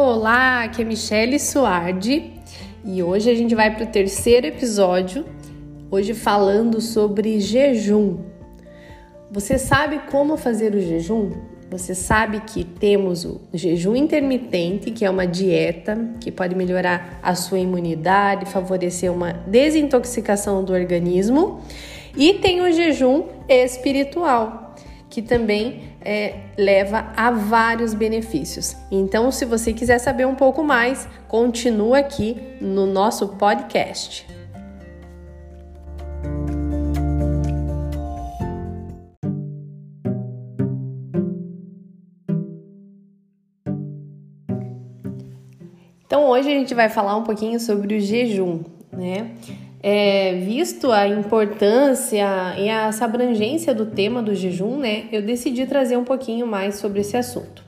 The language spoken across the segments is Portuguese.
Olá, aqui é Michele Suardi e hoje a gente vai para o terceiro episódio, hoje falando sobre jejum. Você sabe como fazer o jejum? Você sabe que temos o jejum intermitente, que é uma dieta que pode melhorar a sua imunidade, favorecer uma desintoxicação do organismo, e tem o jejum espiritual, que também é, leva a vários benefícios. Então, se você quiser saber um pouco mais, continua aqui no nosso podcast. Então, hoje a gente vai falar um pouquinho sobre o jejum, né? É, visto a importância e essa abrangência do tema do jejum, né? Eu decidi trazer um pouquinho mais sobre esse assunto.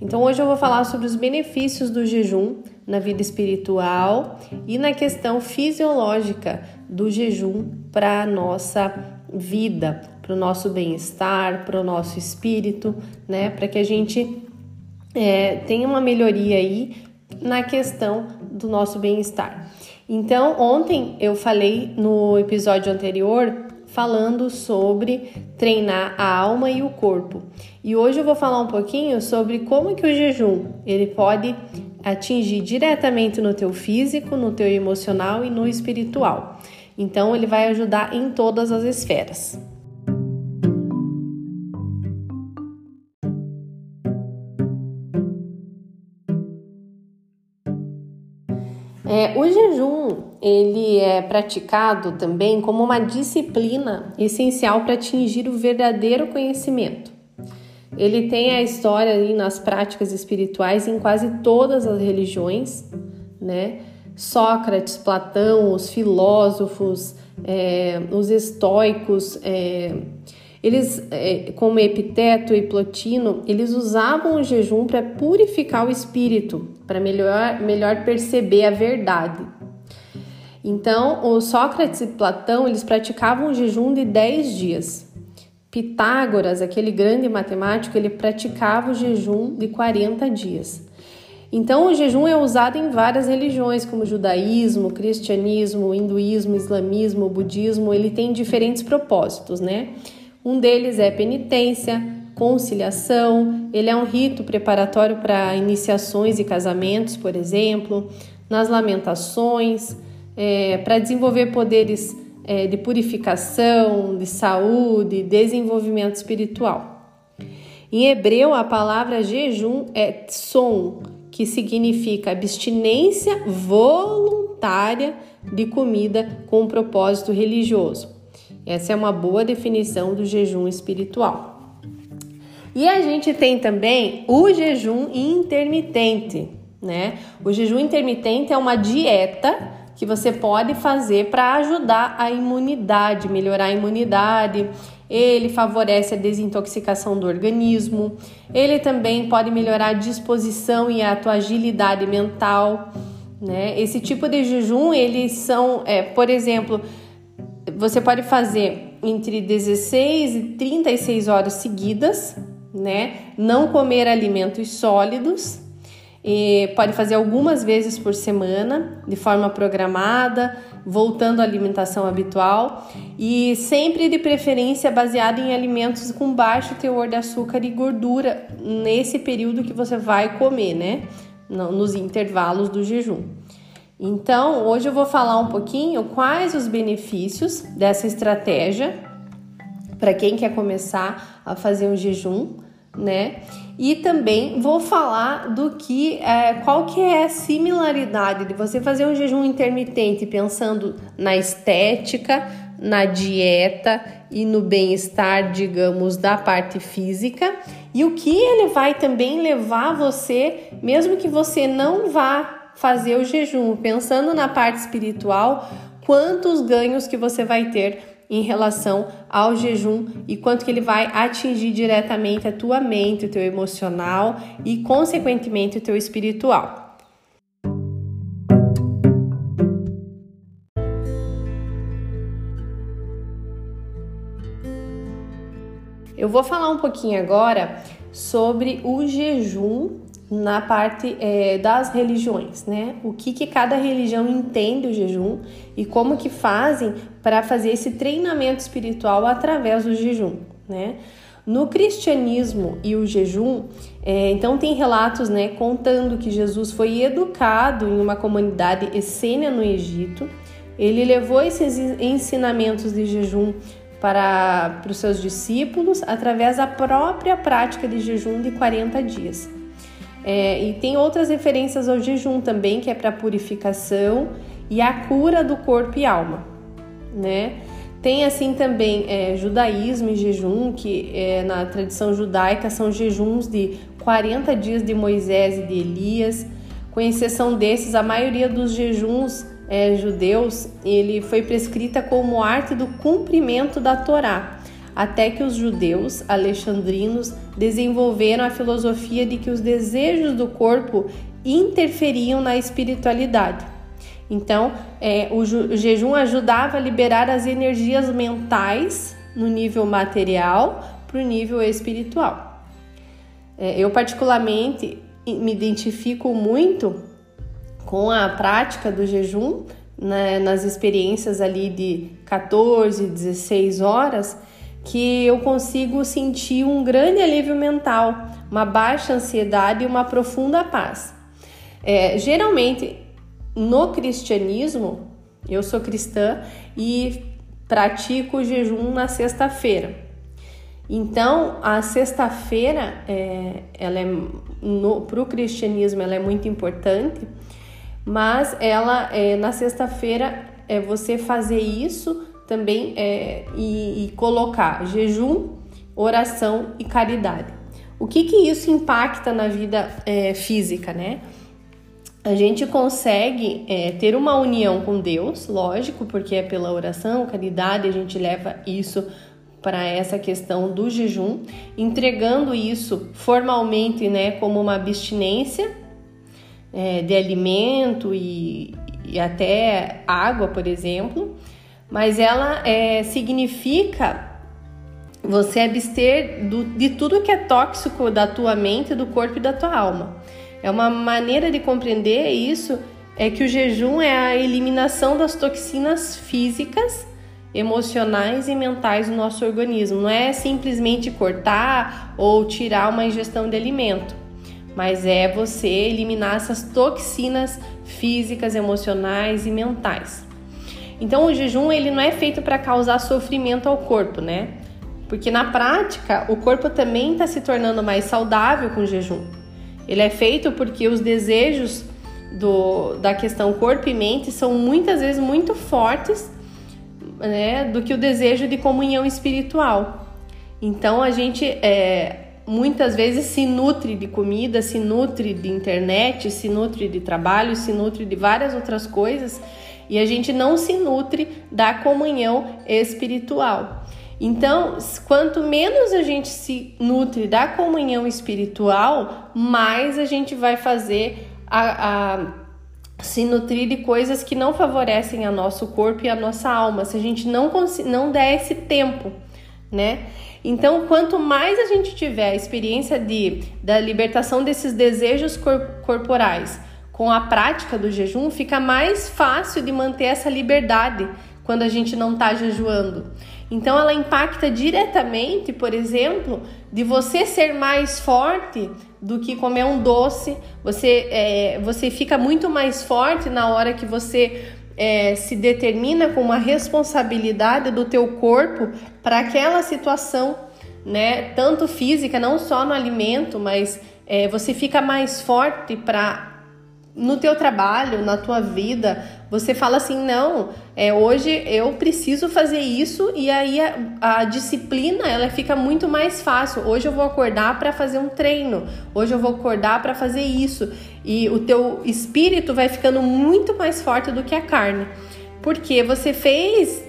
Então, hoje eu vou falar sobre os benefícios do jejum na vida espiritual e na questão fisiológica do jejum para a nossa vida, para o nosso bem-estar, para o nosso espírito, né? Para que a gente é, tenha uma melhoria aí na questão do nosso bem-estar. Então, ontem eu falei no episódio anterior falando sobre treinar a alma e o corpo. E hoje eu vou falar um pouquinho sobre como que o jejum, ele pode atingir diretamente no teu físico, no teu emocional e no espiritual. Então, ele vai ajudar em todas as esferas. É, o jejum ele é praticado também como uma disciplina essencial para atingir o verdadeiro conhecimento. Ele tem a história ali nas práticas espirituais em quase todas as religiões, né? Sócrates, Platão, os filósofos, é, os estoicos, é, eles, é, como Epiteto e Plotino, eles usavam o jejum para purificar o espírito, para melhor, melhor perceber a verdade. Então, o Sócrates e Platão, eles praticavam o jejum de 10 dias. Pitágoras, aquele grande matemático, ele praticava o jejum de 40 dias. Então, o jejum é usado em várias religiões, como judaísmo, cristianismo, hinduísmo, islamismo, budismo, ele tem diferentes propósitos, né? Um deles é penitência, conciliação, ele é um rito preparatório para iniciações e casamentos, por exemplo, nas lamentações, é, para desenvolver poderes é, de purificação, de saúde, desenvolvimento espiritual. Em hebreu, a palavra jejum é tsom, que significa abstinência voluntária de comida com um propósito religioso. Essa é uma boa definição do jejum espiritual. E a gente tem também o jejum intermitente, né? O jejum intermitente é uma dieta que você pode fazer para ajudar a imunidade, melhorar a imunidade. Ele favorece a desintoxicação do organismo. Ele também pode melhorar a disposição e a tua agilidade mental. Né? Esse tipo de jejum, eles são, é, por exemplo, você pode fazer entre 16 e 36 horas seguidas, né? Não comer alimentos sólidos. E pode fazer algumas vezes por semana, de forma programada, voltando à alimentação habitual e sempre de preferência baseado em alimentos com baixo teor de açúcar e gordura nesse período que você vai comer, né? Nos intervalos do jejum. Então, hoje eu vou falar um pouquinho quais os benefícios dessa estratégia para quem quer começar a fazer um jejum, né? E também vou falar do que é, qual que é a similaridade de você fazer um jejum intermitente pensando na estética, na dieta e no bem-estar, digamos, da parte física, e o que ele vai também levar você, mesmo que você não vá fazer o jejum, pensando na parte espiritual, quantos ganhos que você vai ter em relação ao jejum e quanto que ele vai atingir diretamente a tua mente, o teu emocional e consequentemente o teu espiritual. Eu vou falar um pouquinho agora sobre o jejum na parte é, das religiões, né? O que, que cada religião entende o jejum e como que fazem para fazer esse treinamento espiritual através do jejum, né? No cristianismo e o jejum, é, então tem relatos, né, contando que Jesus foi educado em uma comunidade essênia no Egito. Ele levou esses ensinamentos de jejum para, para os seus discípulos através da própria prática de jejum de 40 dias. É, e tem outras referências ao jejum também, que é para purificação e a cura do corpo e alma, né? Tem assim também é, judaísmo e jejum, que é, na tradição judaica são jejuns de 40 dias de Moisés e de Elias. Com exceção desses, a maioria dos jejuns é, judeus ele foi prescrita como arte do cumprimento da Torá, até que os judeus alexandrinos desenvolveram a filosofia de que os desejos do corpo interferiam na espiritualidade. Então, é, o, o jejum ajudava a liberar as energias mentais no nível material para o nível espiritual. É, eu, particularmente, me identifico muito com a prática do jejum, né, nas experiências ali de 14, 16 horas, que eu consigo sentir um grande alívio mental, uma baixa ansiedade e uma profunda paz. É, geralmente, no cristianismo, eu sou cristã e pratico o jejum na sexta-feira. Então, a sexta-feira, é, é para o cristianismo, ela é muito importante mas ela é, na sexta-feira é você fazer isso também é, e, e, colocar jejum, oração e caridade. O que que isso impacta na vida é, física, né? A gente consegue é, ter uma união com Deus, lógico, porque é pela oração, caridade, a gente leva isso para essa questão do jejum, entregando isso formalmente, né, como uma abstinência é, de alimento e, e, até água, por exemplo, mas ela é, significa você abster do, de tudo que é tóxico da tua mente, do corpo e da tua alma. É uma maneira de compreender isso é que o jejum é a eliminação das toxinas físicas, emocionais e mentais do nosso organismo. Não é simplesmente cortar ou tirar uma ingestão de alimento mas é você eliminar essas toxinas físicas, emocionais e mentais. Então o jejum ele não é feito para causar sofrimento ao corpo, né? Porque na prática o corpo também está se tornando mais saudável com o jejum. Ele é feito porque os desejos do, da questão corpo e mente são muitas vezes muito fortes né, do que o desejo de comunhão espiritual. Então a gente é, muitas vezes se nutre de comida, se nutre de internet, se nutre de trabalho, se nutre de várias outras coisas e a gente não se nutre da comunhão espiritual. Então, quanto menos a gente se nutre da comunhão espiritual, mais a gente vai fazer a, a se nutrir de coisas que não favorecem a nosso corpo e a nossa alma, se a gente não, não der esse tempo, né? Então, quanto mais a gente tiver a experiência de, da libertação desses desejos cor corporais com a prática do jejum, fica mais fácil de manter essa liberdade quando a gente não está jejuando. Então, ela impacta diretamente, por exemplo, de você ser mais forte do que comer um doce. Você, é, você fica muito mais forte na hora que você é, se determina com uma responsabilidade do teu corpo para aquela situação, né? Tanto física, não só no alimento, mas é, você fica mais forte para no teu trabalho, na tua vida, você fala assim, não, é, hoje eu preciso fazer isso e aí a, a disciplina ela fica muito mais fácil. Hoje eu vou acordar para fazer um treino, hoje eu vou acordar para fazer isso. E o teu espírito vai ficando muito mais forte do que a carne, porque você fez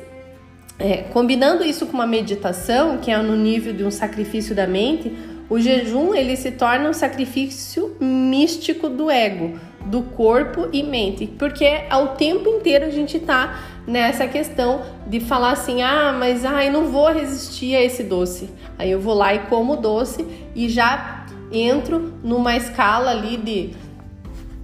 é, combinando isso com uma meditação, que é no nível de um sacrifício da mente, o jejum ele se torna um sacrifício místico do ego, do corpo e mente, porque ao tempo inteiro a gente tá nessa questão de falar assim: "Ah, mas ah, eu não vou resistir a esse doce". Aí eu vou lá e como o doce e já entro numa escala ali de,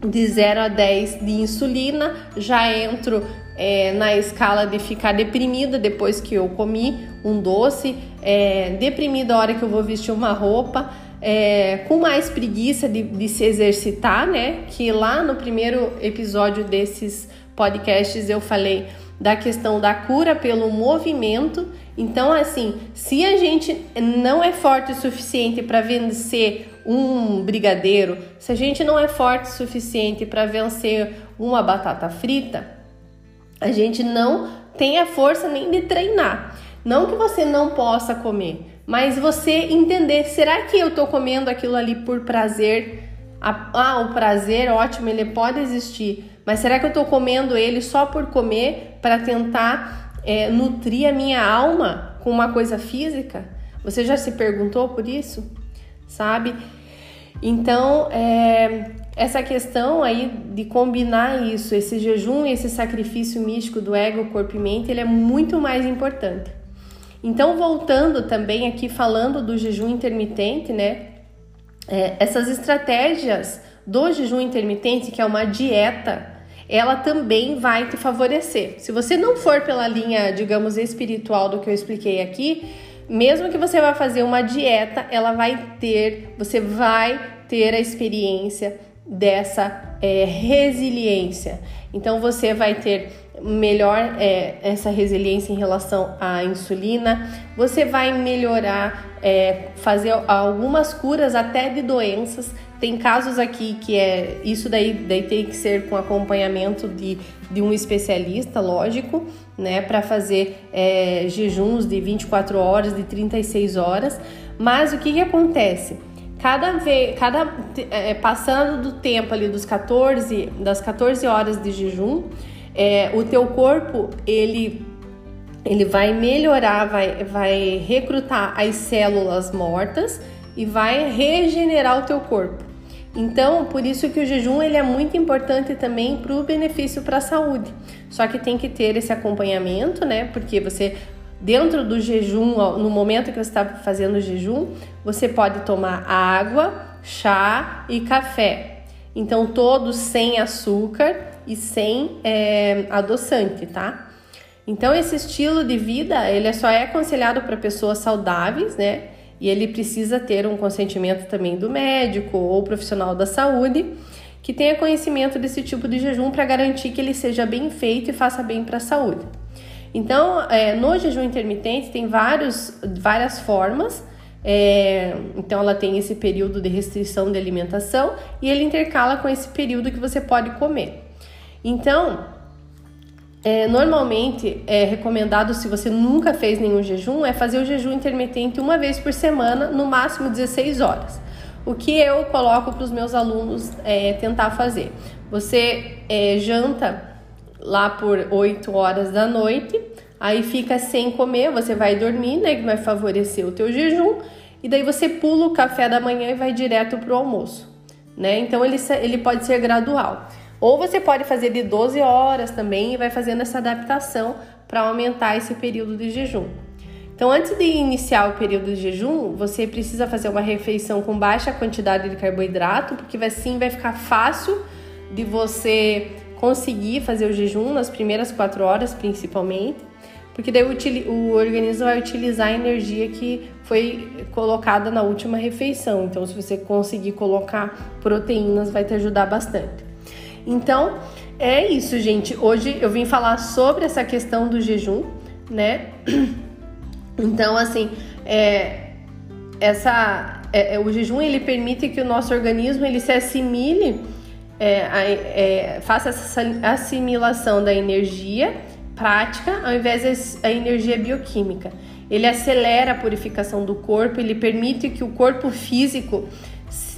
de 0 a 10 de insulina, já entro é, na escala de ficar deprimida depois que eu comi um doce, é, deprimida a hora que eu vou vestir uma roupa, é, com mais preguiça de, de se exercitar, né? Que lá no primeiro episódio desses podcasts eu falei da questão da cura pelo movimento. Então, assim, se a gente não é forte o suficiente para vencer um brigadeiro, se a gente não é forte o suficiente para vencer uma batata frita, a gente não tem a força nem de treinar. Não que você não possa comer, mas você entender, será que eu estou comendo aquilo ali por prazer? Ah, o prazer, ótimo, ele pode existir, mas será que eu estou comendo ele só por comer para tentar é, nutrir a minha alma com uma coisa física? Você já se perguntou por isso? Sabe? Então, é, essa questão aí de combinar isso, esse jejum esse sacrifício místico do ego, corpo e mente, ele é muito mais importante. Então, voltando também aqui falando do jejum intermitente, né? É, essas estratégias do jejum intermitente, que é uma dieta, ela também vai te favorecer. Se você não for pela linha, digamos, espiritual do que eu expliquei aqui, mesmo que você vá fazer uma dieta, ela vai ter, você vai ter a experiência dessa é, resiliência. Então você vai ter melhor é, essa resiliência em relação à insulina, você vai melhorar, é, fazer algumas curas até de doenças. Tem casos aqui que é isso daí, daí tem que ser com acompanhamento de, de um especialista, lógico, né, para fazer é, jejuns de 24 horas, de 36 horas. Mas o que, que acontece? cada vez, cada é, passando do tempo ali dos 14, das 14 horas de jejum, é, o teu corpo ele ele vai melhorar, vai, vai recrutar as células mortas e vai regenerar o teu corpo. Então, por isso que o jejum ele é muito importante também para o benefício para a saúde. Só que tem que ter esse acompanhamento, né? Porque você Dentro do jejum, no momento que você está fazendo o jejum, você pode tomar água, chá e café. Então, todos sem açúcar e sem é, adoçante, tá? Então, esse estilo de vida, ele só é aconselhado para pessoas saudáveis, né? E ele precisa ter um consentimento também do médico ou profissional da saúde que tenha conhecimento desse tipo de jejum para garantir que ele seja bem feito e faça bem para a saúde. Então, é, no jejum intermitente tem vários, várias formas. É, então, ela tem esse período de restrição de alimentação e ele intercala com esse período que você pode comer. Então, é, normalmente é recomendado, se você nunca fez nenhum jejum, é fazer o jejum intermitente uma vez por semana, no máximo 16 horas. O que eu coloco para os meus alunos é tentar fazer? Você é, janta lá por 8 horas da noite, aí fica sem comer, você vai dormir, né, que vai favorecer o teu jejum, e daí você pula o café da manhã e vai direto pro almoço, né? Então ele, ele pode ser gradual. Ou você pode fazer de 12 horas também e vai fazendo essa adaptação para aumentar esse período de jejum. Então, antes de iniciar o período de jejum, você precisa fazer uma refeição com baixa quantidade de carboidrato, porque assim vai ficar fácil de você conseguir fazer o jejum nas primeiras quatro horas, principalmente, porque daí o, o organismo vai utilizar a energia que foi colocada na última refeição. Então, se você conseguir colocar proteínas, vai te ajudar bastante. Então, é isso, gente. Hoje eu vim falar sobre essa questão do jejum, né? Então, assim, é, essa, é, é o jejum ele permite que o nosso organismo ele se assimile é, é, faça essa assimilação da energia prática ao invés da energia bioquímica. Ele acelera a purificação do corpo, ele permite que o corpo físico,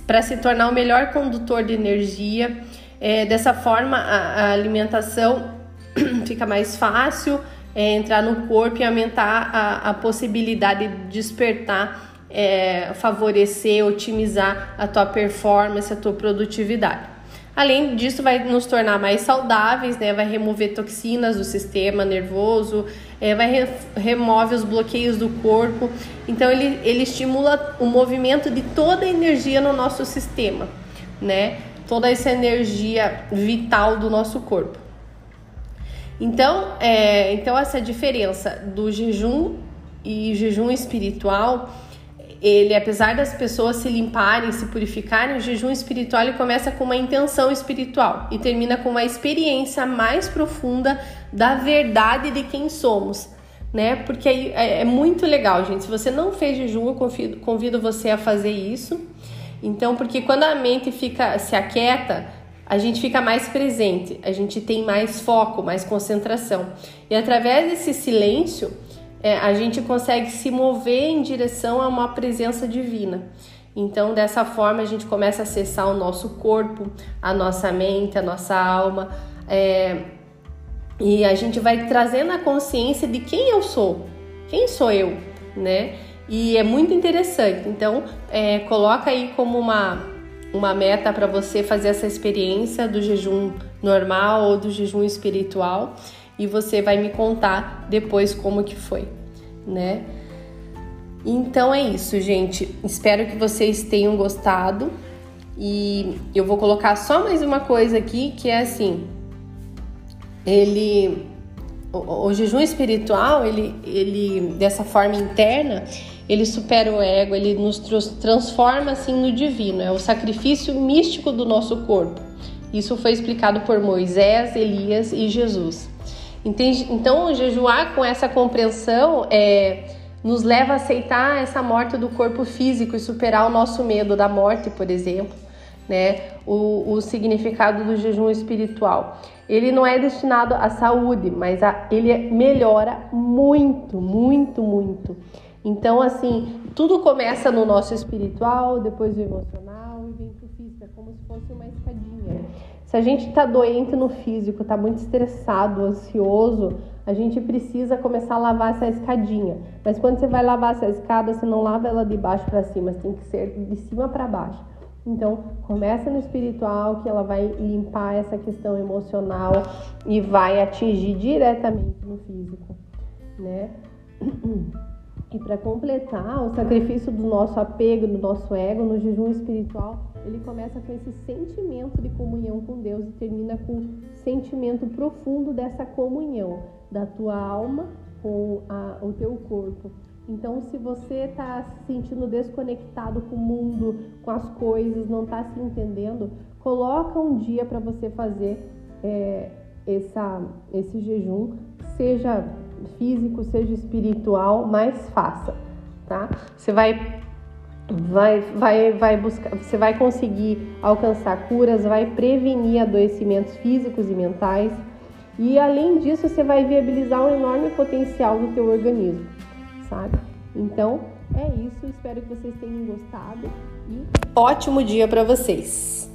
para se tornar o melhor condutor de energia, é, dessa forma a, a, alimentação fica mais fácil é, entrar no corpo e aumentar a, a possibilidade de despertar, é, favorecer, otimizar a tua performance, a tua produtividade. Além disso, vai nos tornar mais saudáveis, né? Vai remover toxinas do sistema nervoso, é, vai re remove os bloqueios do corpo. Então, ele, ele estimula o movimento de toda a energia no nosso sistema, né? Toda essa energia vital do nosso corpo. Então, é, então essa diferença do jejum e jejum espiritual ele, apesar das pessoas se limparem, se purificarem, o jejum espiritual ele começa com uma intenção espiritual e termina com uma experiência mais profunda da verdade de quem somos, né? Porque é, é muito legal, gente. Se você não fez jejum, eu convido, convido você a fazer isso. Então, porque quando a mente fica se aquieta, a gente fica mais presente, a gente tem mais foco, mais concentração. E através desse silêncio, é, a gente consegue se mover em direção a uma presença divina. Então, dessa forma, a gente começa a acessar o nosso corpo, a nossa mente, a nossa alma, é, e a gente vai trazendo a consciência de quem eu sou, quem sou eu, né? E é muito interessante. Então, é, coloca aí como uma, uma meta para você fazer essa experiência do jejum normal ou do jejum espiritual e você vai me contar depois como que foi, né? Então é isso, gente. Espero que vocês tenham gostado. E eu vou colocar só mais uma coisa aqui, que é assim, ele o, o jejum espiritual, ele ele dessa forma interna, ele supera o ego, ele nos transforma assim no divino, é o sacrifício místico do nosso corpo. Isso foi explicado por Moisés, Elias e Jesus. Entende? Então, jejuar com essa compreensão é, nos leva a aceitar essa morte do corpo físico e superar o nosso medo da morte, por exemplo. Né? O, o significado do jejum espiritual. Ele não é destinado à saúde, mas a, ele melhora muito, muito, muito. Então, assim, tudo começa no nosso espiritual, depois o emocional e vem pro físico. É como se fosse uma escadinha. Se a gente está doente no físico, está muito estressado, ansioso, a gente precisa começar a lavar essa escadinha. Mas quando você vai lavar essa escada, você não lava ela de baixo para cima, tem que ser de cima para baixo. Então, começa no espiritual, que ela vai limpar essa questão emocional e vai atingir diretamente no físico, né? E para completar, o sacrifício do nosso apego, do nosso ego no jejum espiritual, ele começa com esse sentimento de comunhão com Deus e termina com o sentimento profundo dessa comunhão da tua alma com a, o teu corpo. Então, se você está se sentindo desconectado com o mundo, com as coisas, não está se entendendo, coloca um dia para você fazer é, essa, esse jejum, seja físico, seja espiritual, mas faça, tá? Você vai vai vai vai buscar, você vai conseguir alcançar curas, vai prevenir adoecimentos físicos e mentais. E além disso, você vai viabilizar um enorme potencial do teu organismo, sabe? Então, é isso, espero que vocês tenham gostado e ótimo dia para vocês.